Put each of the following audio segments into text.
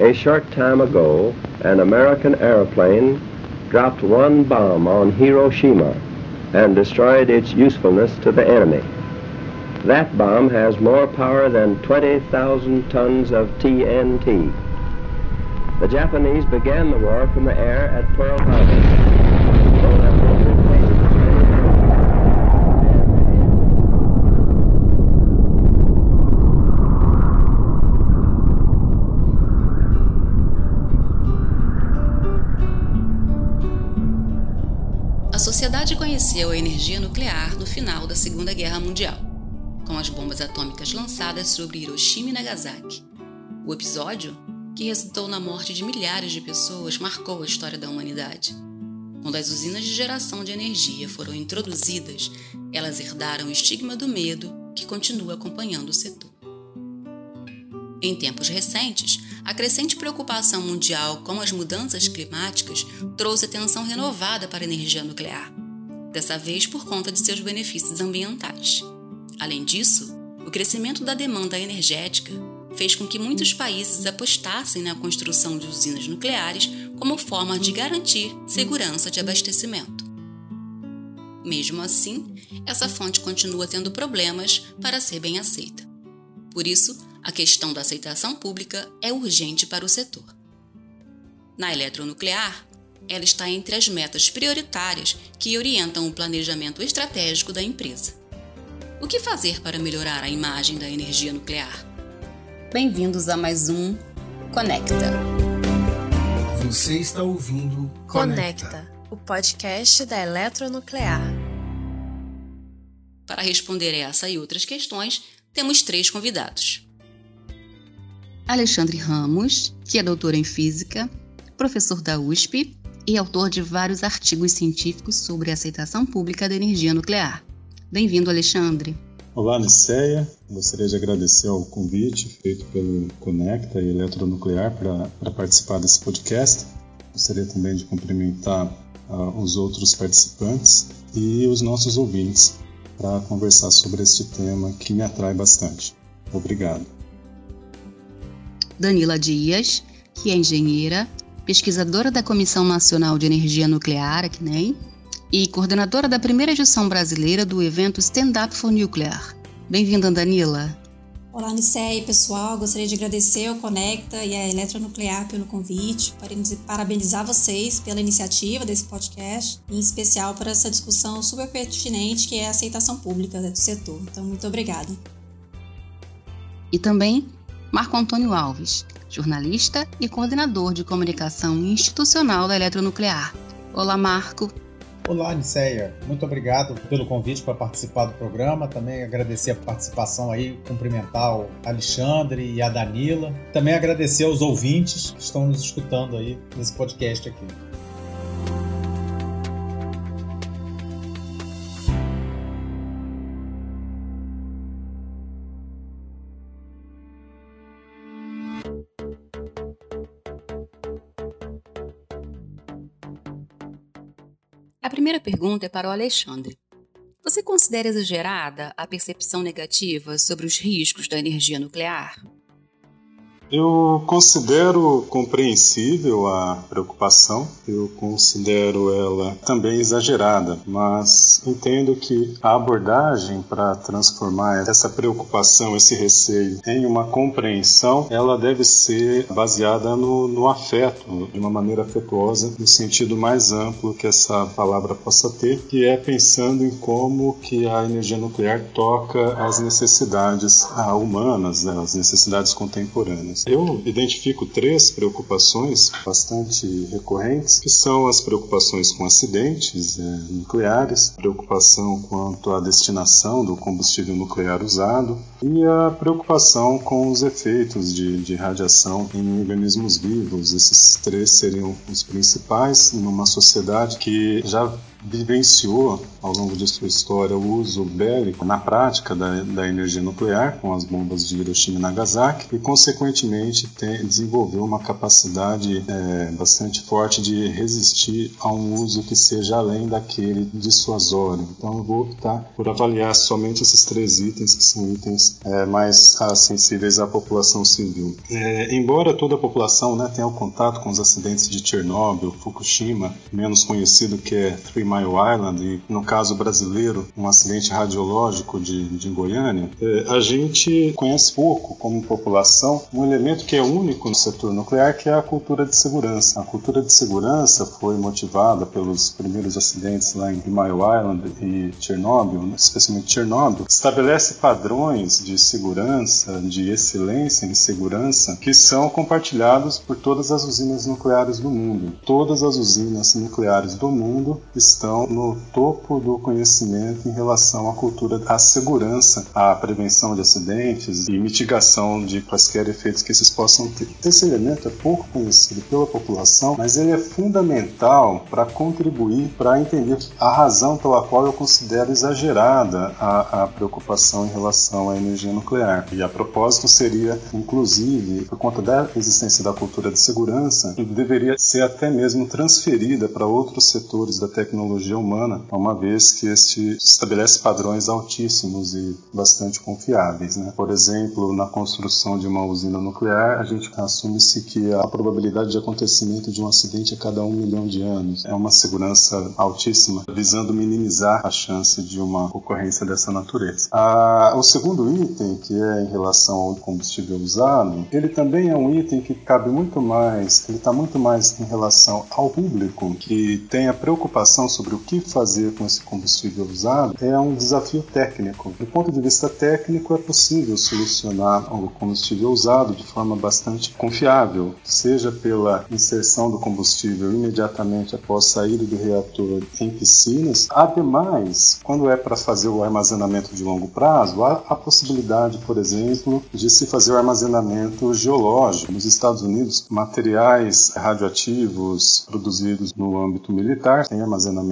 A short time ago, an American airplane dropped one bomb on Hiroshima and destroyed its usefulness to the enemy. That bomb has more power than 20,000 tons of TNT. The Japanese began the war from the air at Pearl Harbor. Conheceu a energia nuclear no final da Segunda Guerra Mundial, com as bombas atômicas lançadas sobre Hiroshima e Nagasaki. O episódio, que resultou na morte de milhares de pessoas, marcou a história da humanidade. Quando as usinas de geração de energia foram introduzidas, elas herdaram o estigma do medo que continua acompanhando o setor. Em tempos recentes, a crescente preocupação mundial com as mudanças climáticas trouxe atenção renovada para a energia nuclear, dessa vez por conta de seus benefícios ambientais. Além disso, o crescimento da demanda energética fez com que muitos países apostassem na construção de usinas nucleares como forma de garantir segurança de abastecimento. Mesmo assim, essa fonte continua tendo problemas para ser bem aceita. Por isso, a questão da aceitação pública é urgente para o setor. Na eletronuclear, ela está entre as metas prioritárias que orientam o planejamento estratégico da empresa. O que fazer para melhorar a imagem da energia nuclear? Bem-vindos a mais um Conecta. Você está ouvindo Conecta, o podcast da Eletronuclear. Para responder essa e outras questões, temos três convidados. Alexandre Ramos, que é doutor em física, professor da USP e autor de vários artigos científicos sobre a aceitação pública da energia nuclear. Bem-vindo, Alexandre. Olá, Niceia. Gostaria de agradecer o convite feito pelo Conecta e Eletronuclear para participar desse podcast. Gostaria também de cumprimentar uh, os outros participantes e os nossos ouvintes para conversar sobre este tema que me atrai bastante. Obrigado. Danila Dias, que é engenheira, pesquisadora da Comissão Nacional de Energia Nuclear, a CNEM, e coordenadora da primeira edição brasileira do evento Stand Up for Nuclear. Bem-vinda, Danila. Olá, Nicei, pessoal. Gostaria de agradecer ao Conecta e à Eletronuclear pelo convite, parabenizar vocês pela iniciativa desse podcast, em especial por essa discussão super pertinente que é a aceitação pública do setor. Então, muito obrigada. E também Marco Antônio Alves, jornalista e coordenador de comunicação institucional da Eletronuclear. Olá, Marco. Olá, Niceia. Muito obrigado pelo convite para participar do programa. Também agradecer a participação aí, cumprimentar o Alexandre e a Danila. Também agradecer aos ouvintes que estão nos escutando aí nesse podcast aqui. Primeira pergunta é para o Alexandre. Você considera exagerada a percepção negativa sobre os riscos da energia nuclear? Eu considero compreensível a preocupação, eu considero ela também exagerada, mas entendo que a abordagem para transformar essa preocupação, esse receio em uma compreensão, ela deve ser baseada no, no afeto, de uma maneira afetuosa, no sentido mais amplo que essa palavra possa ter, que é pensando em como que a energia nuclear toca as necessidades humanas, né, as necessidades contemporâneas. Eu identifico três preocupações bastante recorrentes, que são as preocupações com acidentes é, nucleares, preocupação quanto à destinação do combustível nuclear usado e a preocupação com os efeitos de, de radiação em organismos vivos. Esses três seriam os principais numa sociedade que já vivenciou ao longo de sua história o uso bélico na prática da, da energia nuclear com as bombas de Hiroshima e Nagasaki e consequentemente tem, desenvolveu uma capacidade é, bastante forte de resistir a um uso que seja além daquele dissuasório. Então eu vou optar por avaliar somente esses três itens que são itens é, mais ah, sensíveis à população civil. É, embora toda a população né, tenha o contato com os acidentes de Chernobyl, Fukushima, menos conhecido que é Three Mile Island e no caso brasileiro um acidente radiológico de, de Goiânia, é, a gente conhece pouco como população um elemento que é único no setor nuclear, que é a cultura de segurança. A cultura de segurança foi motivada pelos primeiros acidentes lá em Mile Island e Chernobyl, né, especialmente Chernobyl, estabelece padrões de segurança, de excelência em segurança que são compartilhados por todas as usinas nucleares do mundo. Todas as usinas nucleares do mundo estão no topo do conhecimento em relação à cultura da segurança, à prevenção de acidentes e mitigação de quaisquer efeitos que esses possam ter. Esse elemento é pouco conhecido pela população, mas ele é fundamental para contribuir para entender a razão pela qual eu considero exagerada a, a preocupação em relação à energia nuclear. E a propósito seria, inclusive, por conta da existência da cultura de segurança, deveria ser até mesmo transferida para outros setores da tecnologia humana, uma vez que este estabelece padrões altíssimos e bastante confiáveis. Né? Por exemplo, na construção de uma usina nuclear, a gente assume-se que a probabilidade de acontecimento de um acidente a cada um milhão de anos é uma segurança altíssima, visando minimizar a chance de uma ocorrência dessa natureza. Ah, o segundo item, que é em relação ao combustível usado, ele também é um item que cabe muito mais, ele está muito mais em relação ao público que tem a preocupação sobre o que fazer com esse combustível usado, é um desafio técnico. Do ponto de vista técnico, é possível solucionar o combustível usado de forma bastante confiável, seja pela inserção do combustível imediatamente após sair do reator em piscinas. Ademais, quando é para fazer o armazenamento de longo prazo, há a possibilidade, por exemplo, de se fazer o armazenamento geológico. Nos Estados Unidos, materiais radioativos produzidos no âmbito militar têm armazenamento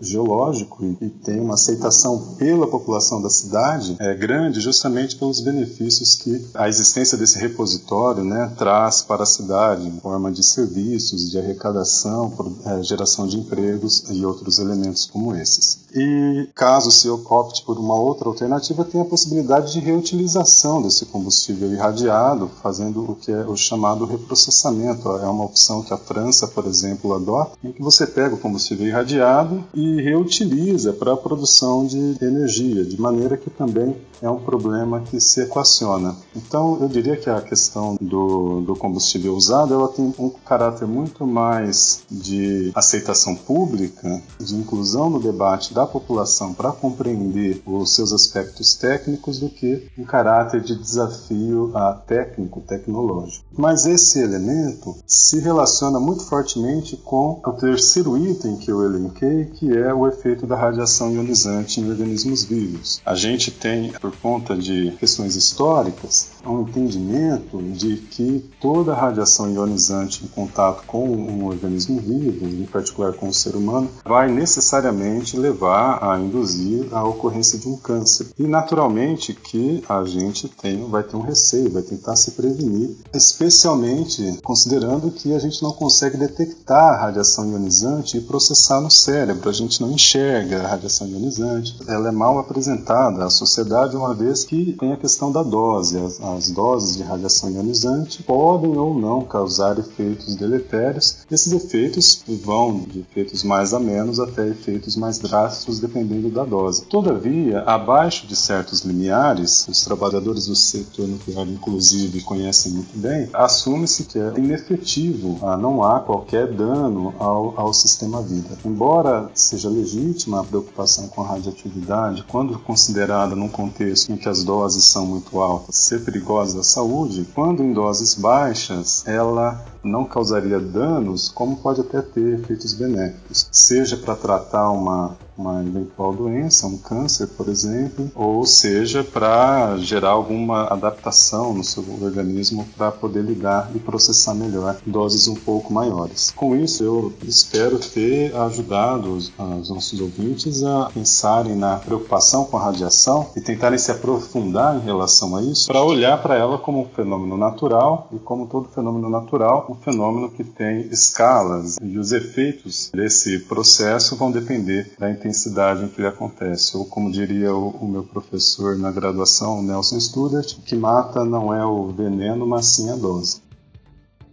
geológico e, tem uma aceitação pela população da cidade é grande justamente pelos benefícios que a existência desse repositório né, traz para a cidade em forma de serviços, de arrecadação, é, geração de empregos e outros elementos como esses. E caso se opte por uma outra alternativa, tem a possibilidade de reutilização desse combustível irradiado, fazendo o que é o chamado reprocessamento. É uma opção que a França, por exemplo, adota, em que você pega o combustível irradiado e reutiliza para a produção de energia, de maneira que também é um problema que se equaciona. Então, eu diria que a questão do, do combustível usado ela tem um caráter muito mais de aceitação pública, de inclusão no debate da população para compreender os seus aspectos técnicos do que um caráter de desafio a técnico, tecnológico. Mas esse elemento se relaciona muito fortemente com o terceiro item que eu elenquei, que é o efeito da radiação ionizante em organismos vivos. A gente tem, por conta de questões históricas, um entendimento de que toda radiação ionizante em contato com um organismo vivo, em particular com o ser humano, vai necessariamente levar a induzir a ocorrência de um câncer. E naturalmente que a gente tem, vai ter um receio, vai tentar se prevenir, especialmente considerando que a gente não consegue detectar a radiação ionizante e processar no cérebro. A gente não enxerga a radiação ionizante, ela é mal apresentada à sociedade uma vez que tem a questão da dose. As, as doses de radiação ionizante podem ou não causar efeitos deletérios. Esses efeitos vão de efeitos mais a menos até efeitos mais drásticos dependendo da dose. Todavia, abaixo de certos limiares, os trabalhadores do setor nuclear, inclusive, conhecem muito bem, assume-se que é inefetivo, ah, não há qualquer dano ao, ao sistema vida. Embora seja legítima a preocupação com a radioatividade, quando considerada num contexto em que as doses são muito altas, ser perigosa à saúde, quando em doses baixas, ela não causaria danos, como pode até ter efeitos benéficos, seja para tratar uma uma eventual doença, um câncer, por exemplo, ou seja, para gerar alguma adaptação no seu organismo para poder lidar e processar melhor doses um pouco maiores. Com isso, eu espero ter ajudado os, os nossos ouvintes a pensarem na preocupação com a radiação e tentarem se aprofundar em relação a isso, para olhar para ela como um fenômeno natural e como todo fenômeno natural, fenômeno que tem escalas e os efeitos desse processo vão depender da intensidade em que ele acontece. Ou como diria o, o meu professor na graduação, Nelson Studart, que mata não é o veneno, mas sim a dose.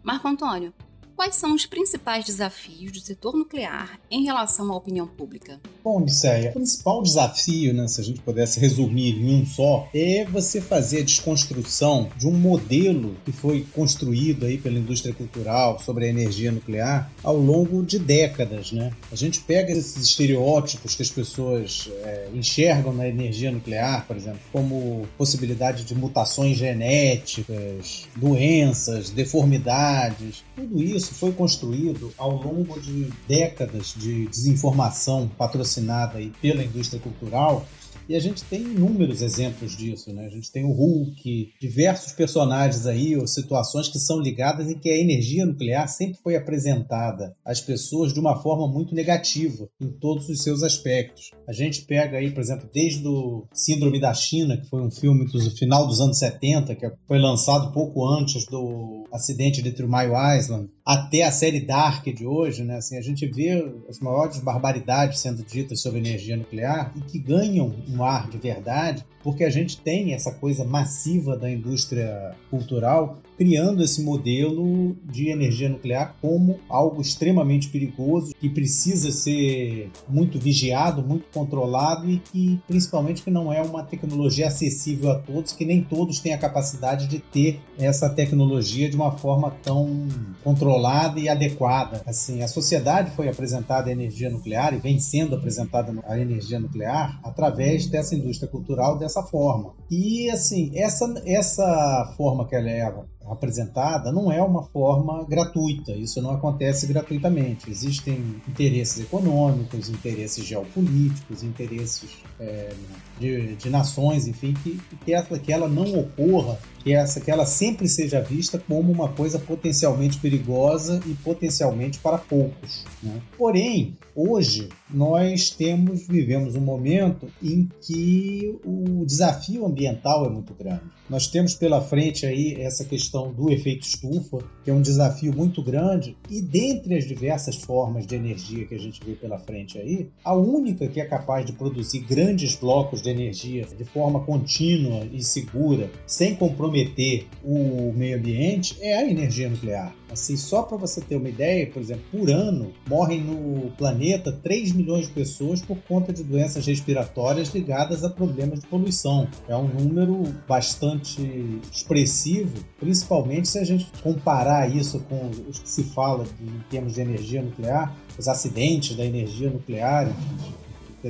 Marco Antônio, quais são os principais desafios do setor nuclear em relação à opinião pública? Bom, Odisseia, o principal desafio, né, se a gente pudesse resumir em um só, é você fazer a desconstrução de um modelo que foi construído aí pela indústria cultural sobre a energia nuclear ao longo de décadas. Né? A gente pega esses estereótipos que as pessoas é, enxergam na energia nuclear, por exemplo, como possibilidade de mutações genéticas, doenças, deformidades, tudo isso foi construído ao longo de décadas de desinformação patrocinada aí pela indústria cultural e a gente tem inúmeros exemplos disso, né? A gente tem o Hulk, diversos personagens aí, ou situações que são ligadas em que a energia nuclear sempre foi apresentada às pessoas de uma forma muito negativa em todos os seus aspectos. A gente pega aí, por exemplo, desde o Síndrome da China, que foi um filme do final dos anos 70, que foi lançado pouco antes do acidente de Mile Island, até a série Dark de hoje, né? Assim, a gente vê as maiores barbaridades sendo ditas sobre energia nuclear e que ganham um ar de verdade porque a gente tem essa coisa massiva da indústria cultural criando esse modelo de energia nuclear como algo extremamente perigoso que precisa ser muito vigiado, muito controlado e que principalmente que não é uma tecnologia acessível a todos, que nem todos têm a capacidade de ter essa tecnologia de uma forma tão controlada e adequada. Assim, a sociedade foi apresentada à energia nuclear e vem sendo apresentada à energia nuclear através dessa indústria cultural, dessa forma. E assim, essa, essa forma que ela é apresentada não é uma forma gratuita, isso não acontece gratuitamente. Existem interesses econômicos, interesses geopolíticos, interesses é, de, de, nações, enfim, que, que, que ela não ocorra, que, essa, que ela sempre seja vista como uma coisa potencialmente perigosa e potencialmente para poucos. Né? Porém, hoje nós temos, vivemos um momento em que o desafio ambiental é muito grande. Nós temos pela frente aí essa questão do efeito estufa, que é um desafio muito grande, e dentre as diversas formas de energia que a gente vê pela frente aí, a única que é capaz de produzir grandes blocos de energia de forma contínua e segura, sem comprometer o meio ambiente, é a energia nuclear. Assim, só para você ter uma ideia, por exemplo, por ano morrem no planeta 3 milhões de pessoas por conta de doenças respiratórias ligadas a problemas de poluição. É um número bastante expressivo, principalmente se a gente comparar isso com os que se fala de, em termos de energia nuclear, os acidentes da energia nuclear,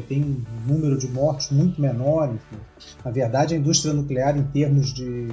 tem um número de mortes muito menor. Enfim. Na verdade, a indústria nuclear, em termos de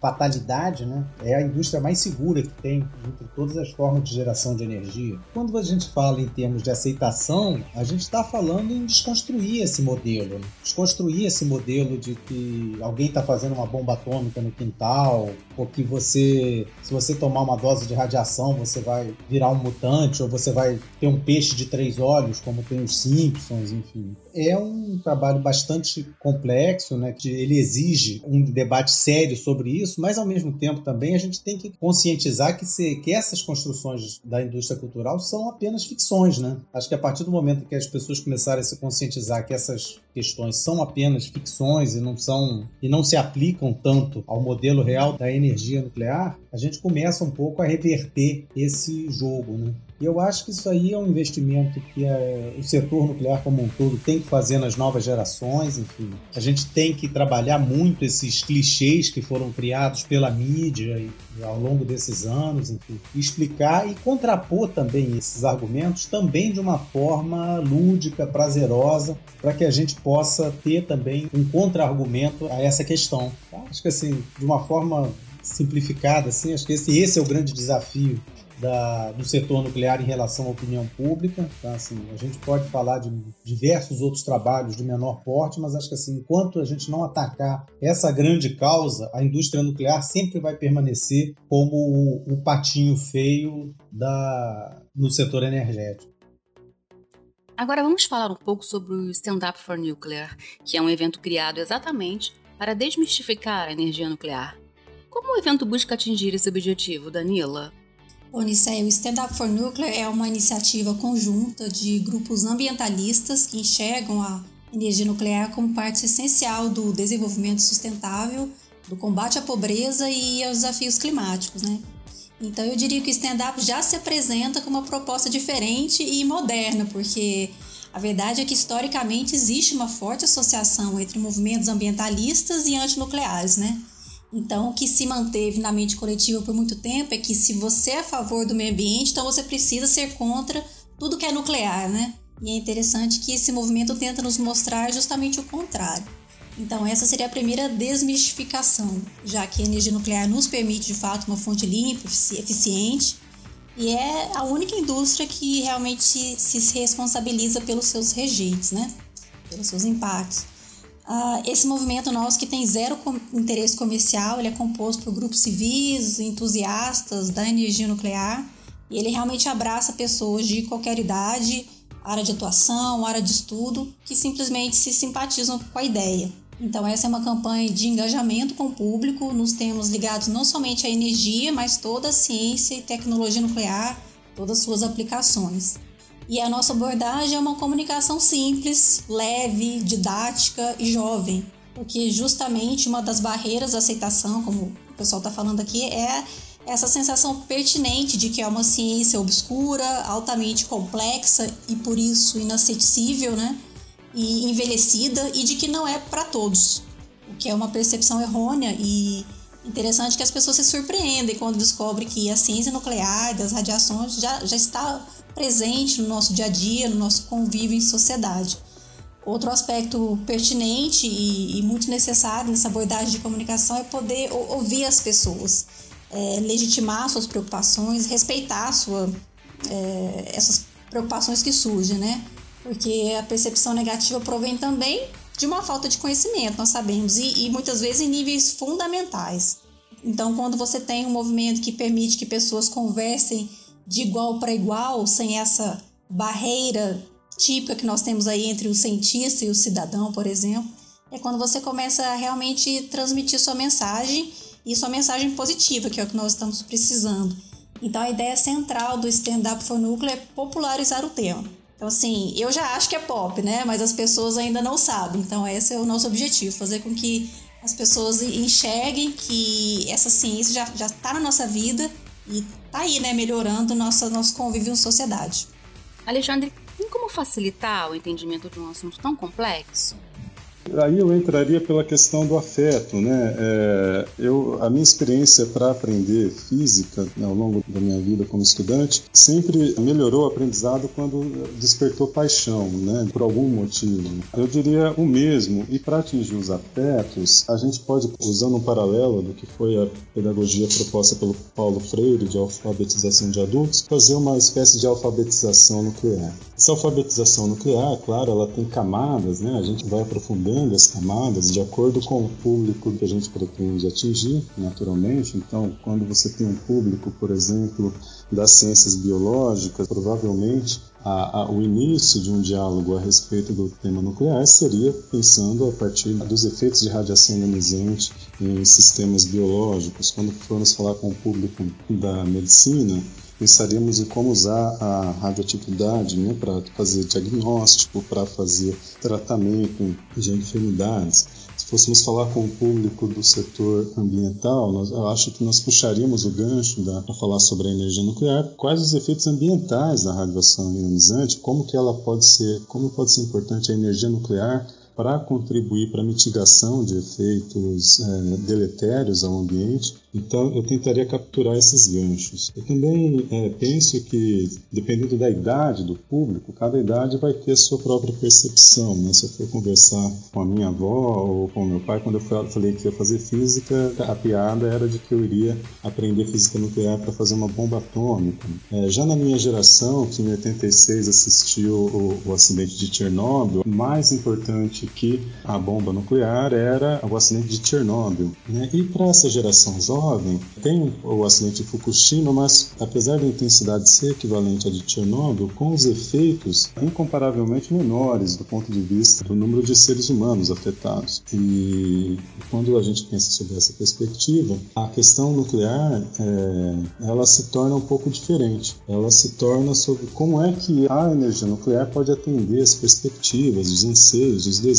fatalidade, né, é a indústria mais segura que tem entre todas as formas de geração de energia. Quando a gente fala em termos de aceitação, a gente está falando em desconstruir esse modelo, né? desconstruir esse modelo de que alguém está fazendo uma bomba atômica no quintal, ou que você, se você tomar uma dose de radiação, você vai virar um mutante, ou você vai ter um peixe de três olhos, como tem os Simpsons, enfim. É um trabalho bastante complexo, né? Que ele exige um debate sério sobre isso isso, mas ao mesmo tempo também a gente tem que conscientizar que, se, que essas construções da indústria cultural são apenas ficções, né? Acho que a partir do momento que as pessoas começarem a se conscientizar que essas questões são apenas ficções e não são e não se aplicam tanto ao modelo real da energia nuclear, a gente começa um pouco a reverter esse jogo, né? E eu acho que isso aí é um investimento que é, o setor nuclear como um todo tem que fazer nas novas gerações, enfim. A gente tem que trabalhar muito esses clichês que foram criados pela mídia e, ao longo desses anos, enfim, explicar e contrapor também esses argumentos também de uma forma lúdica, prazerosa, para que a gente possa ter também um contra-argumento a essa questão. Acho que assim, de uma forma simplificada, assim, acho que esse, esse é o grande desafio da, do setor nuclear em relação à opinião pública. Então, assim, a gente pode falar de diversos outros trabalhos de menor porte, mas acho que assim, enquanto a gente não atacar essa grande causa, a indústria nuclear sempre vai permanecer como o, o patinho feio da, no setor energético. Agora vamos falar um pouco sobre o Stand Up for Nuclear, que é um evento criado exatamente para desmistificar a energia nuclear. Como o evento busca atingir esse objetivo, Danila? O Stand Up for Nuclear é uma iniciativa conjunta de grupos ambientalistas que enxergam a energia nuclear como parte essencial do desenvolvimento sustentável, do combate à pobreza e aos desafios climáticos, né? Então eu diria que o stand-up já se apresenta como uma proposta diferente e moderna, porque a verdade é que historicamente existe uma forte associação entre movimentos ambientalistas e antinucleares, né? Então, o que se manteve na mente coletiva por muito tempo é que se você é a favor do meio ambiente, então você precisa ser contra tudo que é nuclear, né? E é interessante que esse movimento tenta nos mostrar justamente o contrário. Então, essa seria a primeira desmistificação, já que a energia nuclear nos permite de fato uma fonte limpa, eficiente, e é a única indústria que realmente se responsabiliza pelos seus rejeitos, né? pelos seus impactos. Uh, esse movimento nosso que tem zero com interesse comercial, ele é composto por grupos civis, entusiastas da energia nuclear e ele realmente abraça pessoas de qualquer idade, área de atuação, área de estudo, que simplesmente se simpatizam com a ideia. Então essa é uma campanha de engajamento com o público nos temas ligados não somente à energia, mas toda a ciência e tecnologia nuclear, todas as suas aplicações. E a nossa abordagem é uma comunicação simples, leve, didática e jovem, porque justamente uma das barreiras da aceitação, como o pessoal está falando aqui, é essa sensação pertinente de que é uma ciência obscura, altamente complexa e por isso inacessível, né? E envelhecida e de que não é para todos, o que é uma percepção errônea e interessante que as pessoas se surpreendem quando descobrem que a ciência nuclear das radiações já, já está presente no nosso dia a dia, no nosso convívio em sociedade. Outro aspecto pertinente e, e muito necessário nessa abordagem de comunicação é poder ouvir as pessoas, é, legitimar suas preocupações, respeitar sua, é, essas preocupações que surgem, né? Porque a percepção negativa provém também de uma falta de conhecimento, nós sabemos, e, e muitas vezes em níveis fundamentais. Então, quando você tem um movimento que permite que pessoas conversem de igual para igual, sem essa barreira típica que nós temos aí entre o cientista e o cidadão, por exemplo, é quando você começa a realmente transmitir sua mensagem e sua mensagem positiva, que é o que nós estamos precisando. Então a ideia central do Stand Up for Núcleo é popularizar o tema. Então, assim, eu já acho que é pop, né? Mas as pessoas ainda não sabem. Então, esse é o nosso objetivo: fazer com que as pessoas enxerguem que essa ciência já está na nossa vida e tá aí, né, melhorando nossa, nosso convívio em sociedade. Alexandre, tem como facilitar o entendimento de um assunto tão complexo? Aí eu entraria pela questão do afeto, né? É, eu, a minha experiência para aprender física né, ao longo da minha vida como estudante sempre melhorou o aprendizado quando despertou paixão, né? Por algum motivo. Eu diria o mesmo. E para atingir os afetos, a gente pode, usando um paralelo do que foi a pedagogia proposta pelo Paulo Freire de alfabetização de adultos, fazer uma espécie de alfabetização nuclear. Essa alfabetização nuclear, claro, ela tem camadas, né? A gente vai aprofundando as camadas de acordo com o público que a gente pretende atingir, naturalmente. Então, quando você tem um público, por exemplo, das ciências biológicas, provavelmente a, a, o início de um diálogo a respeito do tema nuclear seria pensando a partir dos efeitos de radiação ionizante em sistemas biológicos. Quando formos falar com o público da medicina, pensaríamos em como usar a radioatividade né, para fazer diagnóstico, para fazer tratamento de enfermidades. Se fôssemos falar com o público do setor ambiental, nós, eu acho que nós puxaríamos o gancho para falar sobre a energia nuclear, quais os efeitos ambientais da radiação ionizante, como que ela pode ser, como pode ser importante a energia nuclear para contribuir para a mitigação de efeitos é, deletérios ao ambiente, então eu tentaria capturar esses ganchos. Eu também é, penso que, dependendo da idade do público, cada idade vai ter sua própria percepção. Né? Se eu for conversar com a minha avó ou com meu pai, quando eu falei que ia fazer física, a piada era de que eu iria aprender física nuclear para fazer uma bomba atômica. É, já na minha geração, que em 86 assistiu o, o acidente de Chernobyl, mais importante que a bomba nuclear era o acidente de Chernobyl. Né? E para essa geração jovem, tem o acidente de Fukushima, mas apesar da intensidade ser equivalente à de Chernobyl, com os efeitos incomparavelmente menores do ponto de vista do número de seres humanos afetados. E quando a gente pensa sobre essa perspectiva, a questão nuclear é, ela se torna um pouco diferente. Ela se torna sobre como é que a energia nuclear pode atender as perspectivas, os anseios, os desejos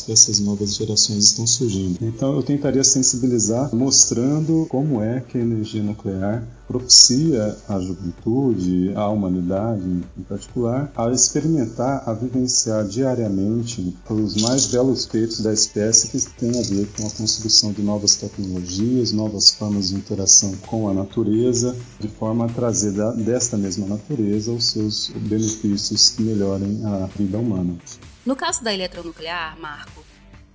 que essas novas gerações estão surgindo. Então eu tentaria sensibilizar mostrando como é que a energia nuclear propicia a juventude, a humanidade em particular, a experimentar, a vivenciar diariamente os mais belos feitos da espécie que têm a ver com a construção de novas tecnologias, novas formas de interação com a natureza, de forma a trazer desta mesma natureza os seus benefícios que melhorem a vida humana. No caso da eletronuclear, Marco,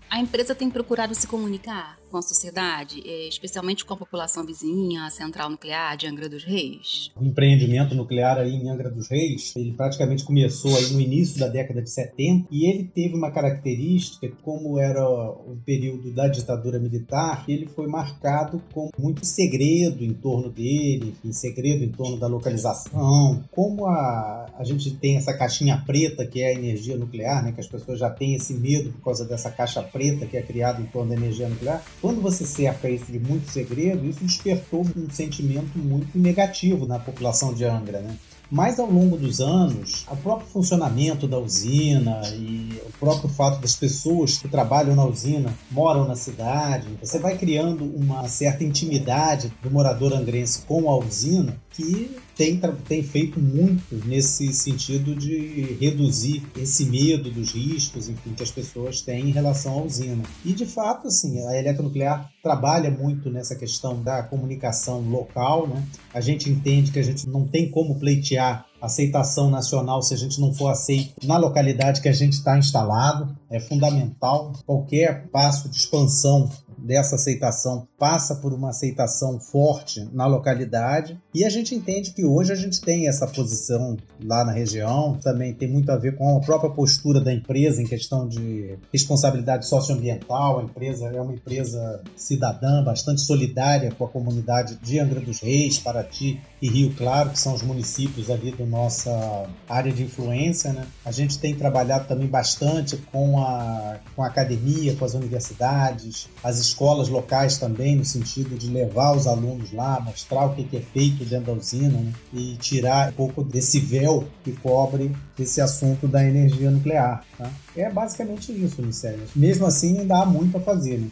a empresa tem procurado se comunicar com a sociedade, eh, especialmente com a população vizinha, a central nuclear de Angra dos Reis? O empreendimento nuclear aí em Angra dos Reis, ele praticamente começou aí no início da década de 70 e ele teve uma característica, como era o período da ditadura militar, ele foi marcado com muito segredo em torno dele, enfim, segredo em torno da localização. Como a, a gente tem essa caixinha preta que é a energia nuclear, né, que as pessoas já têm esse medo por causa dessa caixa preta que é criada em torno da energia nuclear, quando você cerca isso de muito segredo, isso despertou um sentimento muito negativo na população de Angra, né? Mas ao longo dos anos, o próprio funcionamento da usina e o próprio fato das pessoas que trabalham na usina moram na cidade, você vai criando uma certa intimidade do morador angrense com a usina que tem, tem feito muito nesse sentido de reduzir esse medo dos riscos, enfim, que as pessoas têm em relação à usina. E de fato, assim, a eletronuclear trabalha muito nessa questão da comunicação local, né? A gente entende que a gente não tem como pleitear aceitação nacional se a gente não for aceito na localidade que a gente está instalado. É fundamental. Qualquer passo de expansão dessa aceitação passa por uma aceitação forte na localidade e a gente entende que hoje a gente tem essa posição lá na região, também tem muito a ver com a própria postura da empresa em questão de responsabilidade socioambiental. A empresa é uma empresa cidadã, bastante solidária com a comunidade de Angra dos Reis, Paraty e Rio Claro, que são os municípios ali da nossa área de influência. Né? A gente tem trabalhado também bastante com a, com a academia, com as universidades, as escolas locais também, no sentido de levar os alunos lá, mostrar o que é feito dentro da usina né? e tirar um pouco desse véu que cobre esse assunto da energia nuclear. Tá? É basicamente isso, Nicélia. Mesmo assim, ainda há muito a fazer. Né?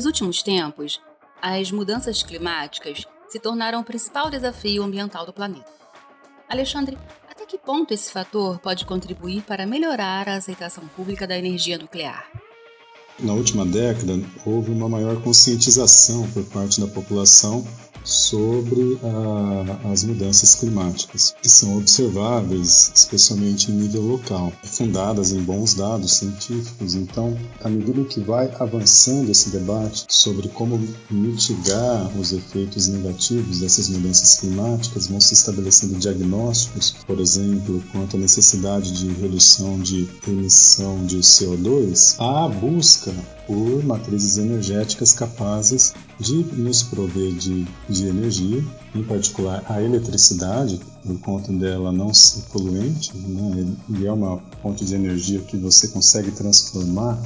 Nos últimos tempos, as mudanças climáticas se tornaram o principal desafio ambiental do planeta. Alexandre, até que ponto esse fator pode contribuir para melhorar a aceitação pública da energia nuclear? Na última década, houve uma maior conscientização por parte da população sobre a, as mudanças climáticas, que são observáveis, especialmente em nível local, fundadas em bons dados científicos. Então, à medida que vai avançando esse debate sobre como mitigar os efeitos negativos dessas mudanças climáticas, vão se estabelecendo diagnósticos, por exemplo, quanto à necessidade de redução de emissão de CO2, há a busca por matrizes energéticas capazes de nos prover de, de energia, em particular a eletricidade, por conta dela não ser poluente, né? e é uma fonte de energia que você consegue transformar,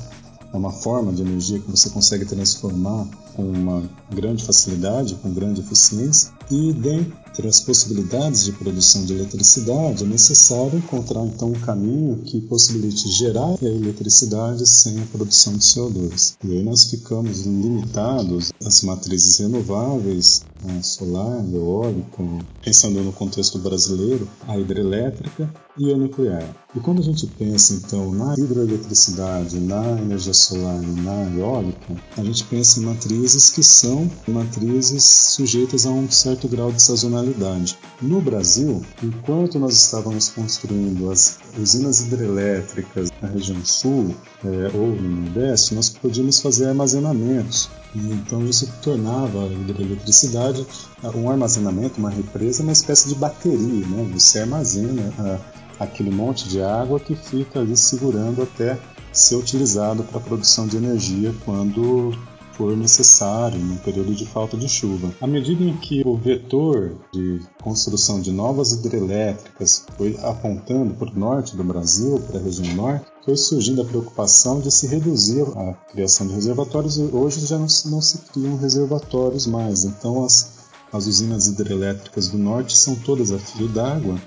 é uma forma de energia que você consegue transformar com uma grande facilidade, com grande eficiência, e dentre as possibilidades de produção de eletricidade é necessário encontrar então um caminho que possibilite gerar a eletricidade sem a produção de CO2. E aí nós ficamos limitados às matrizes renováveis, né, solar, eólica, pensando no contexto brasileiro, a hidrelétrica e a nuclear. E quando a gente pensa então na hidroeletricidade, na energia solar e na eólica, a gente pensa em matrizes que são matrizes sujeitas a um certo grau de sazonalidade. No Brasil, enquanto nós estávamos construindo as usinas hidrelétricas na região sul é, ou no Nordeste, nós podíamos fazer armazenamentos então isso tornava a hidroeletricidade um armazenamento, uma represa, uma espécie de bateria. Né? Você armazena ah, aquele monte de água que fica ali segurando até ser utilizado para a produção de energia quando for necessário no período de falta de chuva. À medida em que o vetor de construção de novas hidrelétricas foi apontando para o norte do Brasil, para a região norte, foi surgindo a preocupação de se reduzir a criação de reservatórios e hoje já não se, não se criam reservatórios mais. Então as, as usinas hidrelétricas do norte são todas a fio d'água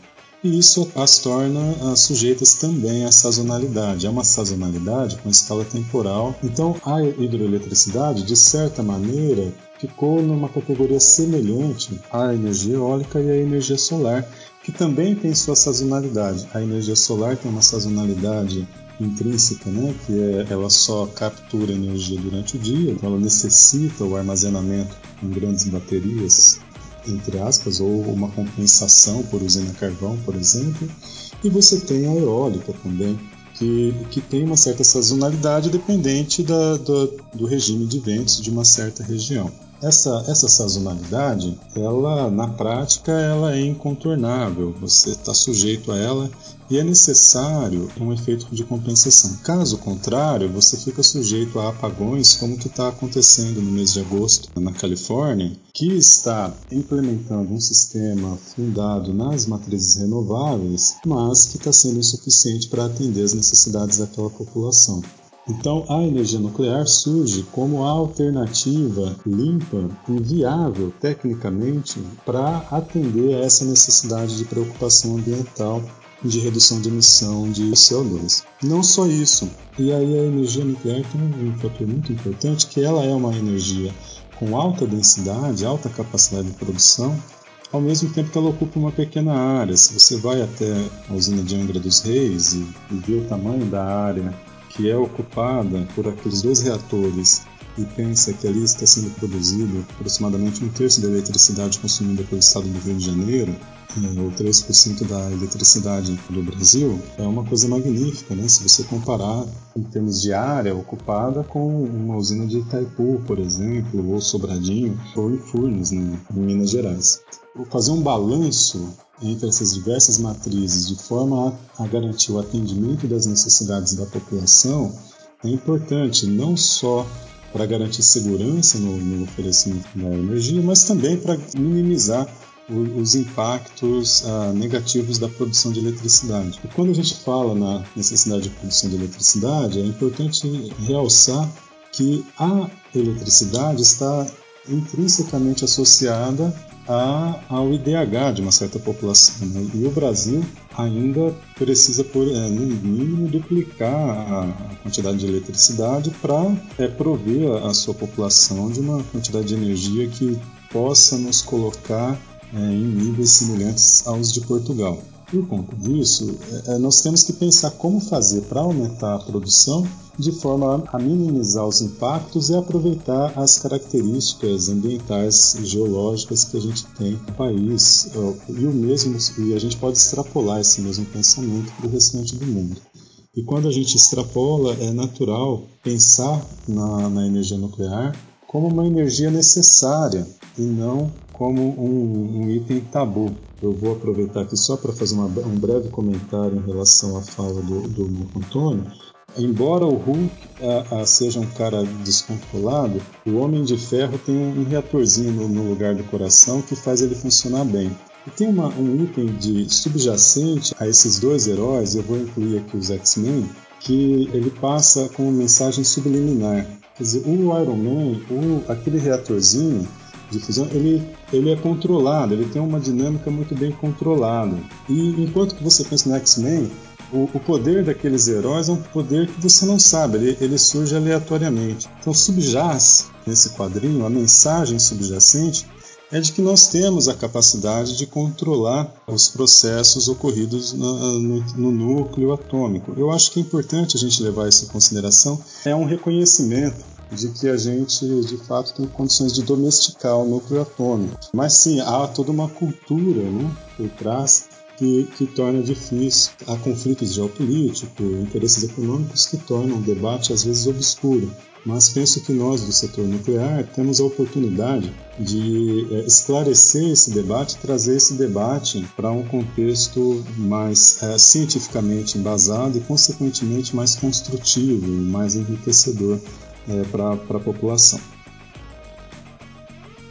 e isso as torna uh, sujeitas também à sazonalidade. É uma sazonalidade com escala temporal. Então, a hidroeletricidade, de certa maneira, ficou numa categoria semelhante à energia eólica e à energia solar, que também tem sua sazonalidade. A energia solar tem uma sazonalidade intrínseca, né, que é, ela só captura energia durante o dia, então ela necessita o armazenamento em grandes baterias entre aspas, ou uma compensação por usina carvão, por exemplo, e você tem a eólica também, que, que tem uma certa sazonalidade dependente da, do regime de ventos de uma certa região. Essa, essa sazonalidade, ela na prática, ela é incontornável. Você está sujeito a ela e é necessário um efeito de compensação. Caso contrário, você fica sujeito a apagões, como que está acontecendo no mês de agosto na Califórnia, que está implementando um sistema fundado nas matrizes renováveis, mas que está sendo insuficiente para atender as necessidades daquela população. Então, a energia nuclear surge como a alternativa limpa e viável tecnicamente para atender a essa necessidade de preocupação ambiental de redução de emissão de CO2. Não só isso, e aí a energia nuclear tem um fator muito importante que ela é uma energia com alta densidade, alta capacidade de produção, ao mesmo tempo que ela ocupa uma pequena área. Se você vai até a usina de Angra dos Reis e, e vê o tamanho da área que é ocupada por aqueles dois reatores e pensa que ali está sendo produzido aproximadamente um terço da eletricidade consumida pelo estado do Rio de Janeiro, é, ou 3% da eletricidade do Brasil, é uma coisa magnífica, né? Se você comparar em termos de área ocupada com uma usina de Itaipu, por exemplo, ou Sobradinho, ou em Furnas, né? em Minas Gerais. Fazer um balanço entre essas diversas matrizes de forma a garantir o atendimento das necessidades da população é importante não só para garantir segurança no, no, oferecimento da energia, mas também para minimizar os impactos ah, negativos da produção de eletricidade. E quando a gente fala na necessidade de produção de eletricidade, é importante realçar que a eletricidade está intrinsecamente associada a, ao IDH de uma certa população. Né? E o Brasil ainda precisa, por, é, no mínimo, duplicar a, quantidade de eletricidade para é, prover a, a sua população de uma quantidade de energia que possa nos colocar é, em níveis semelhantes aos de Portugal. Por conta disso, é, é, nós temos que pensar como fazer para aumentar a produção de forma a minimizar os impactos e aproveitar as características ambientais geológicas que a gente tem no país e o mesmo e a gente pode extrapolar esse mesmo pensamento para o restante do mundo. E quando a gente extrapola, é natural pensar na, na energia nuclear como uma energia necessária e não como um, um item tabu. Eu vou aproveitar aqui só para fazer uma, um breve comentário em relação à fala do, do Marco Antônio. Embora o Hulk a, a, seja um cara descontrolado, o Homem de Ferro tem um reatorzinho no, no lugar do coração que faz ele funcionar bem. E tem uma, um item de subjacente a esses dois heróis, eu vou incluir aqui os X-Men, que ele passa com uma mensagem subliminar Quer dizer, o Iron Man, o, aquele reatorzinho ele, ele é controlado, ele tem uma dinâmica muito bem controlada. E enquanto que você pensa no X-Men, o, o, poder daqueles heróis é um poder que você não sabe, ele, ele surge aleatoriamente. Então subjaz nesse quadrinho, a mensagem subjacente é de que nós temos a capacidade de controlar os processos ocorridos no, no, no, núcleo atômico. Eu acho que é importante a gente levar isso em consideração. É um reconhecimento de que a gente, de fato, tem condições de domesticar o núcleo atômico. Mas sim, há toda uma cultura né, por trás que, que torna difícil. Há conflitos geopolíticos, interesses econômicos que tornam o debate às vezes obscuro. Mas penso que nós do setor nuclear temos a oportunidade de é, esclarecer esse debate, trazer esse debate para um contexto mais é, cientificamente embasado e, consequentemente, mais construtivo mais enriquecedor é, para a população.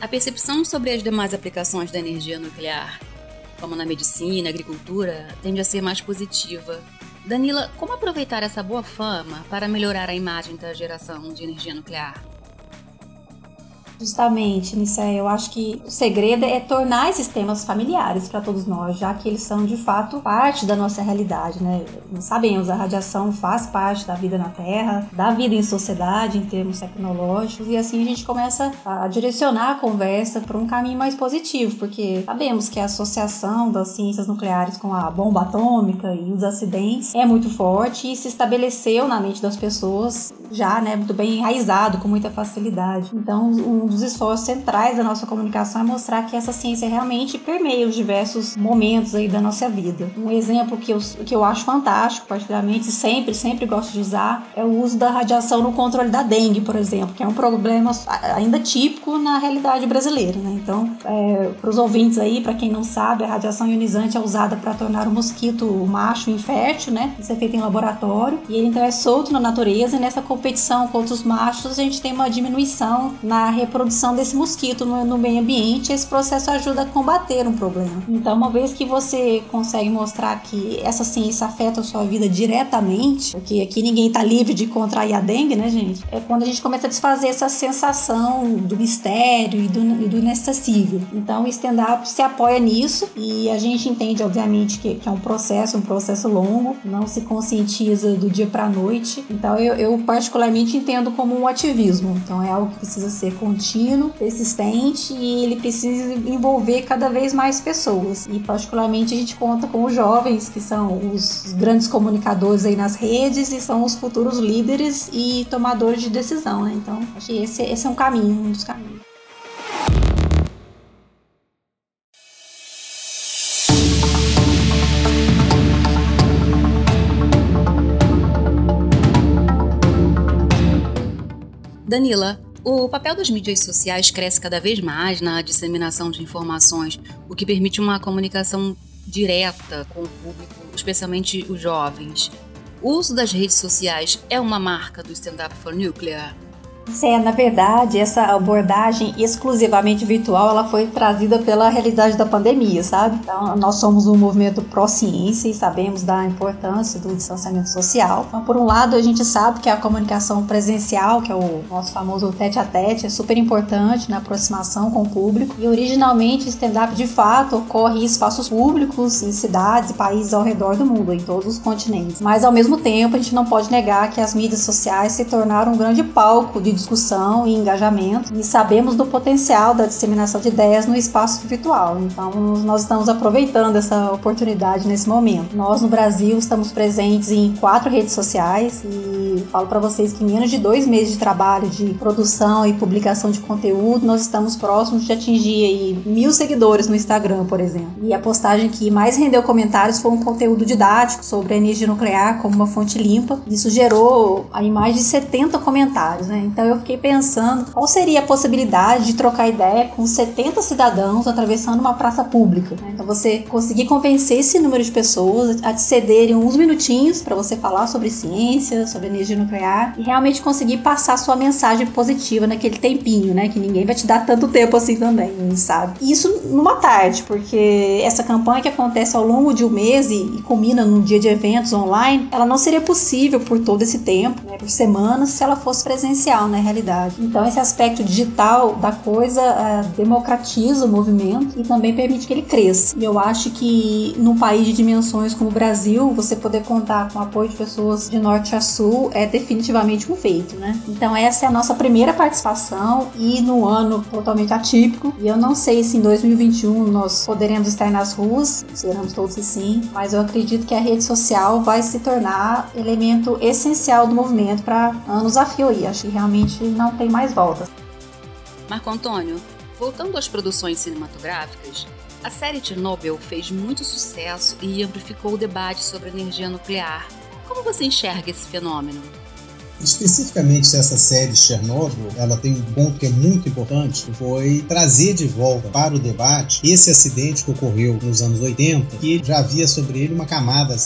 A percepção sobre as demais aplicações da energia nuclear como na medicina, agricultura, tende a ser mais positiva. Danila, como aproveitar essa boa fama para melhorar a imagem da geração de energia nuclear? Justamente, Nissé, eu acho que o segredo é tornar esses temas familiares para todos nós, já que eles são de fato parte da nossa realidade, né? Sabemos, a radiação faz parte da vida na Terra, da vida em sociedade, em termos tecnológicos, e assim a gente começa a direcionar a conversa para um caminho mais positivo, porque sabemos que a associação das ciências nucleares com a bomba atômica e os acidentes é muito forte e se estabeleceu na mente das pessoas já, né, muito bem enraizado, com muita facilidade. Então, um um dos esforços centrais da nossa comunicação é mostrar que essa ciência realmente permeia os diversos momentos aí da nossa vida. Um exemplo que eu, que eu acho fantástico, particularmente, sempre, sempre gosto de usar, é o uso da radiação no controle da dengue, por exemplo, que é um problema ainda típico na realidade brasileira. Né? Então, é, para os ouvintes aí, para quem não sabe, a radiação ionizante é usada para tornar o mosquito macho infértil, né? Isso é feito em laboratório e ele então é solto na natureza e nessa competição contra os machos a gente tem uma diminuição na reprodução reprodução desse mosquito no, no meio ambiente, esse processo ajuda a combater um problema. Então, uma vez que você consegue mostrar que essa ciência afeta a sua vida diretamente, porque aqui ninguém está livre de contrair a dengue, né, gente? É quando a gente começa a desfazer essa sensação do mistério e do, e do inacessível. Então, o stand-up se apoia nisso e a gente entende, obviamente, que, que, é um processo, um processo longo, não se conscientiza do dia para noite. Então, eu, eu particularmente entendo como um ativismo. Então, é algo que precisa ser contínuo contínuo, persistente e ele precisa envolver cada vez mais pessoas. E particularmente a gente conta com os jovens, que são os grandes comunicadores aí nas redes e são os futuros líderes e tomadores de decisão, né? Então, acho que esse, esse é um caminho, um dos caminhos. Danila, o papel das mídias sociais cresce cada vez mais na disseminação de informações, o que permite uma comunicação direta com o público, especialmente os jovens. O uso das redes sociais é uma marca do Stand Up for Nuclear? É, na verdade, essa abordagem exclusivamente virtual, ela foi trazida pela realidade da pandemia, sabe? Então, nós somos um movimento pró-ciência e sabemos da importância do distanciamento social. Então, por um lado, a gente sabe que a comunicação presencial, que é o nosso famoso tete a tete, é super importante na aproximação com o público. E originalmente, stand-up de fato ocorre em espaços públicos, em cidades e países ao redor do mundo, em todos os continentes. Mas, ao mesmo tempo, a gente não pode negar que as mídias sociais se tornaram um grande palco de discussão e engajamento e sabemos do potencial da disseminação de ideias no espaço virtual. Então, nós estamos aproveitando essa oportunidade nesse momento. Nós no Brasil estamos presentes em quatro redes sociais e falo para vocês que em menos de dois meses de trabalho de produção e publicação de conteúdo, nós estamos próximos de atingir aí mil seguidores no Instagram, por exemplo. E a postagem que mais rendeu comentários foi um conteúdo didático sobre a energia nuclear como uma fonte limpa. Isso gerou aí mais de 70 comentários, né? Então eu fiquei pensando qual seria a possibilidade de trocar ideia com 70 cidadãos atravessando uma praça pública. Né? Então você conseguir convencer esse número de pessoas a te cederem uns minutinhos para você falar sobre ciência, sobre energia nuclear e realmente conseguir passar sua mensagem positiva naquele tempinho, né? Que ninguém vai te dar tanto tempo assim também, sabe? Isso numa tarde, porque essa campanha que acontece ao longo de um mês e, e culmina num dia de eventos online, ela não seria possível por todo esse tempo, né? Por semanas, se ela fosse presencial, né? Na realidade. Então esse aspecto digital da coisa é, democratiza o movimento e também permite que ele cresça. E eu acho que num país de dimensões como o Brasil, você poder contar com o apoio de pessoas de norte a sul é definitivamente um feito, né? Então essa é a nossa primeira participação e no ano totalmente atípico. E eu não sei se em 2021 nós poderemos estar nas ruas, esperamos todos que sim, mas eu acredito que a rede social vai se tornar elemento essencial do movimento para anos a fio aí. Acho que realmente não tem mais volta. Marco Antônio, voltando às produções cinematográficas, a série Chernobyl fez muito sucesso e amplificou o debate sobre energia nuclear. Como você enxerga esse fenômeno? Especificamente essa série Chernobyl, ela tem um ponto que é muito importante, foi trazer de volta para o debate esse acidente que ocorreu nos anos 80, que já havia sobre ele uma camada,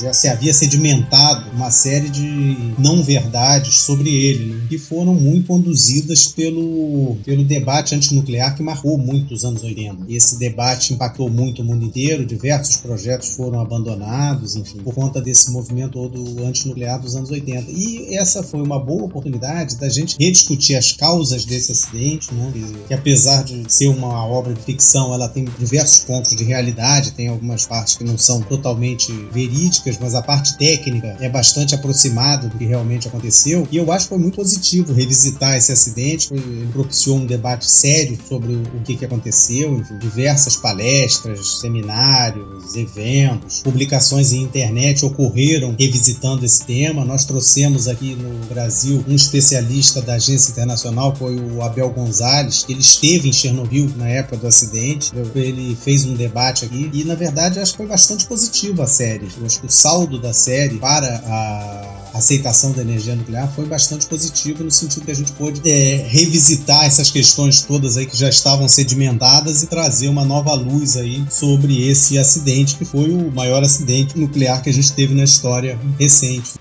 já, se havia sedimentado uma série de não verdades sobre ele, né, que foram muito conduzidas pelo, pelo debate antinuclear que marcou muito os anos 80. E esse debate impactou muito o mundo inteiro, diversos projetos foram abandonados, enfim, por conta desse movimento todo antinuclear dos anos 80. E essa foi uma boa oportunidade da gente rediscutir as causas desse acidente, né? que apesar de ser uma obra de ficção, ela tem diversos pontos de realidade, tem algumas partes que não são totalmente verídicas, mas a parte técnica é bastante aproximada do que realmente aconteceu. E eu acho que foi muito positivo revisitar esse acidente, ele propiciou um debate sério sobre o que, que aconteceu, enfim, diversas palestras, seminários, eventos, publicações em internet ocorreram revisitando esse tema. Nós trouxemos aqui no Brasil um especialista da agência internacional, foi o Abel Gonzalez, que ele esteve em Chernobyl na época do acidente. Ele fez um debate aqui e, na verdade, acho que foi bastante positivo a série. Eu acho que o saldo da série para a aceitação da energia nuclear foi bastante positivo no sentido que a gente pôde é, revisitar essas questões todas aí que já estavam sedimentadas e trazer uma nova luz aí sobre esse acidente que foi o maior acidente nuclear que a gente teve na história recente.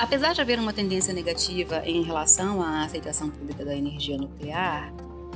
Apesar de haver uma tendência negativa em relação à aceitação pública da energia nuclear,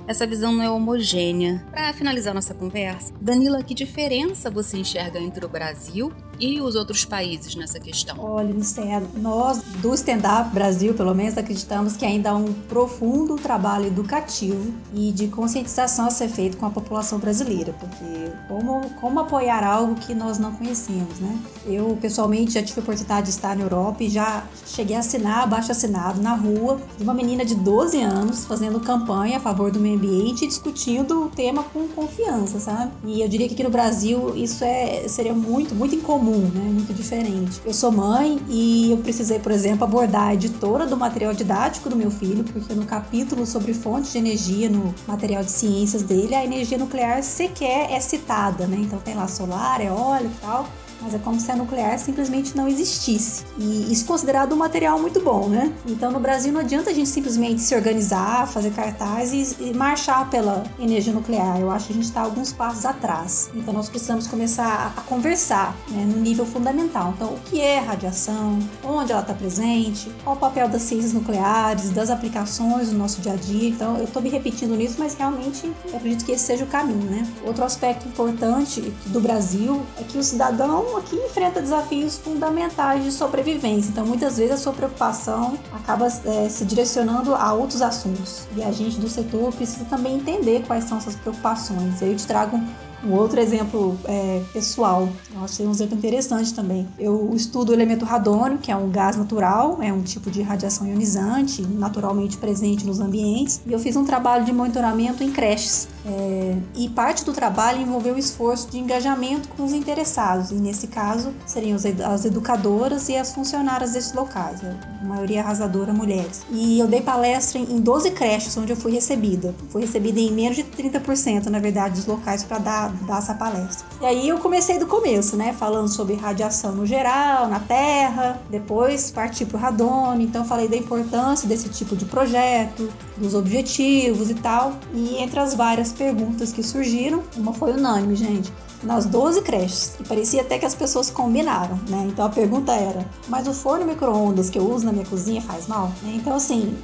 essa visão não é homogênea. Para finalizar nossa conversa, Danila, que diferença você enxerga entre o Brasil e os outros países nessa questão? Olha, Ministério, nós do Stand Up Brasil, pelo menos, acreditamos que ainda há um profundo trabalho educativo e de conscientização a ser feito com a população brasileira, porque como, como apoiar algo que nós não conhecemos, né? Eu, pessoalmente, já tive a oportunidade de estar na Europa e já cheguei a assinar abaixo assinado na rua de uma menina de 12 anos fazendo campanha a favor do meio ambiente discutindo o tema com confiança, sabe? E eu diria que aqui no Brasil isso é, seria muito, muito incomum, né? Muito diferente. Eu sou mãe e eu precisei, por exemplo, abordar a editora do material didático do meu filho, porque no capítulo sobre fontes de energia, no material de ciências dele, a energia nuclear sequer é citada, né? Então tem lá solar, eólico e tal mas é como se a nuclear simplesmente não existisse. E isso considerado um material muito bom, né? Então no Brasil não adianta a gente simplesmente se organizar, fazer cartazes e marchar pela energia nuclear. Eu acho que a gente está alguns passos atrás. Então nós precisamos começar a conversar né, no nível fundamental. Então o que é radiação? Onde ela está presente? Qual o papel das ciências nucleares, das aplicações no nosso dia a dia? Então eu estou me repetindo nisso, mas realmente eu acredito que esse seja o caminho, né? Outro aspecto importante do Brasil é que o cidadão aqui enfrenta desafios fundamentais de sobrevivência. Então, muitas vezes a sua preocupação acaba é, se direcionando a outros assuntos. E a gente do setor precisa também entender quais são essas preocupações. Eu te trago um outro exemplo é, pessoal, eu achei um exemplo interessante também. Eu estudo o elemento radônio, que é um gás natural, é um tipo de radiação ionizante, naturalmente presente nos ambientes, e eu fiz um trabalho de monitoramento em creches. É, e parte do trabalho envolveu o esforço de engajamento com os interessados, e nesse caso seriam as educadoras e as funcionárias desses locais, a maioria arrasadora mulheres. E eu dei palestra em 12 creches onde eu fui recebida. Fui recebida em menos de 30%, na verdade, dos locais para dar dar essa palestra. E aí eu comecei do começo, né? Falando sobre radiação no geral, na Terra, depois parti para o radônio, então falei da importância desse tipo de projeto, dos objetivos e tal. E entre as várias perguntas que surgiram, uma foi unânime, gente nas 12 creches. E parecia até que as pessoas combinaram, né? Então a pergunta era: mas o forno micro-ondas que eu uso na minha cozinha faz mal? Então, assim,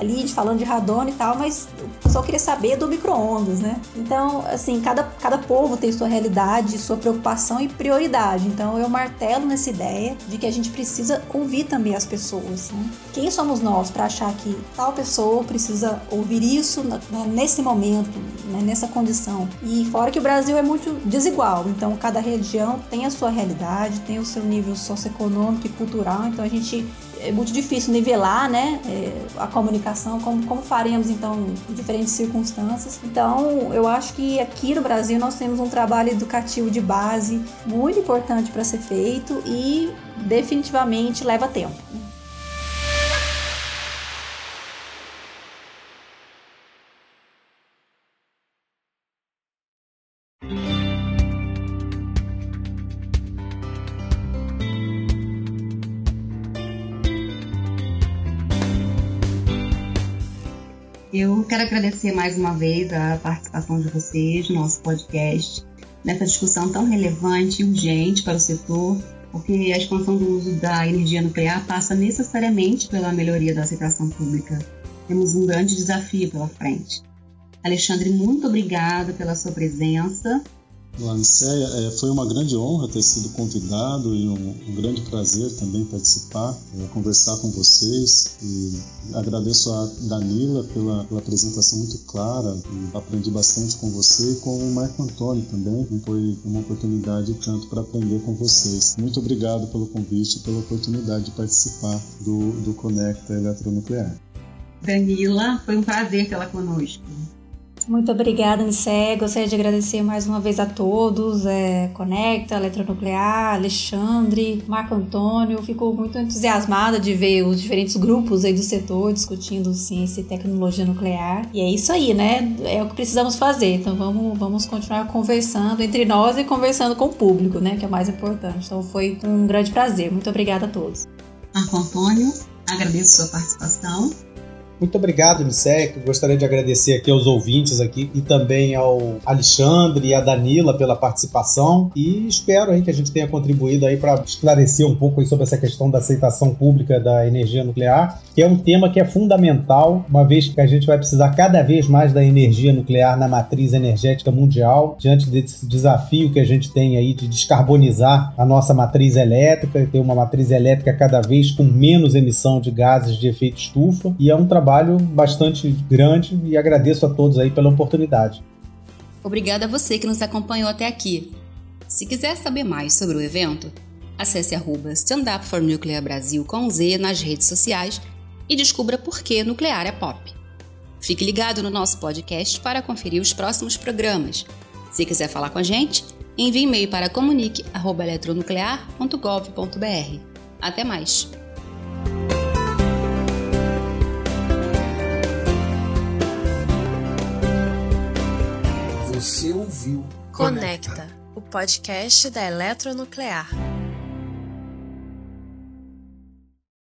ali falando de radona e tal, mas o pessoal queria saber do micro-ondas, né? Então, assim, cada, cada povo tem sua realidade, sua preocupação e prioridade. Então, eu martelo nessa ideia de que a gente precisa ouvir também as pessoas. Né? Quem somos nós para achar que tal pessoa precisa ouvir isso né, nesse momento, né, nessa condição? E fora que o Brasil é muito desigual, então cada região tem a sua realidade, tem o seu nível socioeconômico e cultural, então a gente é muito difícil nivelar né, é, a comunicação, como, como faremos então em diferentes circunstâncias. Então, eu acho que aqui no Brasil nós temos um trabalho educativo de base muito importante para ser feito e definitivamente leva tempo. Eu quero agradecer mais uma vez a participação de vocês no nosso podcast, nessa discussão tão relevante e urgente para o setor, porque a expansão do uso da energia nuclear passa necessariamente pela melhoria da aceitação pública. Temos um grande desafio pela frente. Alexandre, muito obrigada pela sua presença Lancéia, é, foi uma grande honra ter sido convidado e um, um grande prazer também participar, é, conversar com vocês e agradeço a Danila pela, pela, apresentação muito clara aprendi bastante com você e com o Marco Antônio também, foi uma oportunidade tanto para aprender com vocês. Muito obrigado pelo convite e pela oportunidade de participar do, do Conecta Eletronuclear. Danila, foi um prazer tê-la conosco. Muito obrigada, Nissé. Gostaria de agradecer mais uma vez a todos, é, Conecta, Eletronuclear, Alexandre, Marco Antônio. Fico muito entusiasmada de ver os diferentes grupos aí do setor discutindo ciência e tecnologia nuclear. E é isso aí, né? É o que precisamos fazer. Então vamos, vamos continuar conversando entre nós e conversando com o público, né? Que é o mais importante. Então foi um grande prazer. Muito obrigada a todos. Marco Antônio, agradeço a sua participação. Muito obrigado, Nisek. Gostaria de agradecer aqui aos ouvintes aqui e também ao Alexandre e a Danila pela participação e espero aí que a gente tenha contribuído aí para esclarecer um pouco sobre essa questão da aceitação pública da energia nuclear, que é um tema que é fundamental, uma vez que a gente vai precisar cada vez mais da energia nuclear na matriz energética mundial, diante desse desafio que a gente tem aí de descarbonizar a nossa matriz elétrica e ter uma matriz elétrica cada vez com menos emissão de gases de efeito estufa, e é um trabalho trabalho bastante grande e agradeço a todos aí pela oportunidade. Obrigada a você que nos acompanhou até aqui. Se quiser saber mais sobre o evento, acesse arroba Stand Up for Nuclear Brasil com Z nas redes sociais e descubra por que nuclear é pop. Fique ligado no nosso podcast para conferir os próximos programas. Se quiser falar com a gente, envie e-mail para comunique@eletronuclear.gov.br. Até mais! Você ouviu Conecta, Conecta, o podcast da Eletronuclear.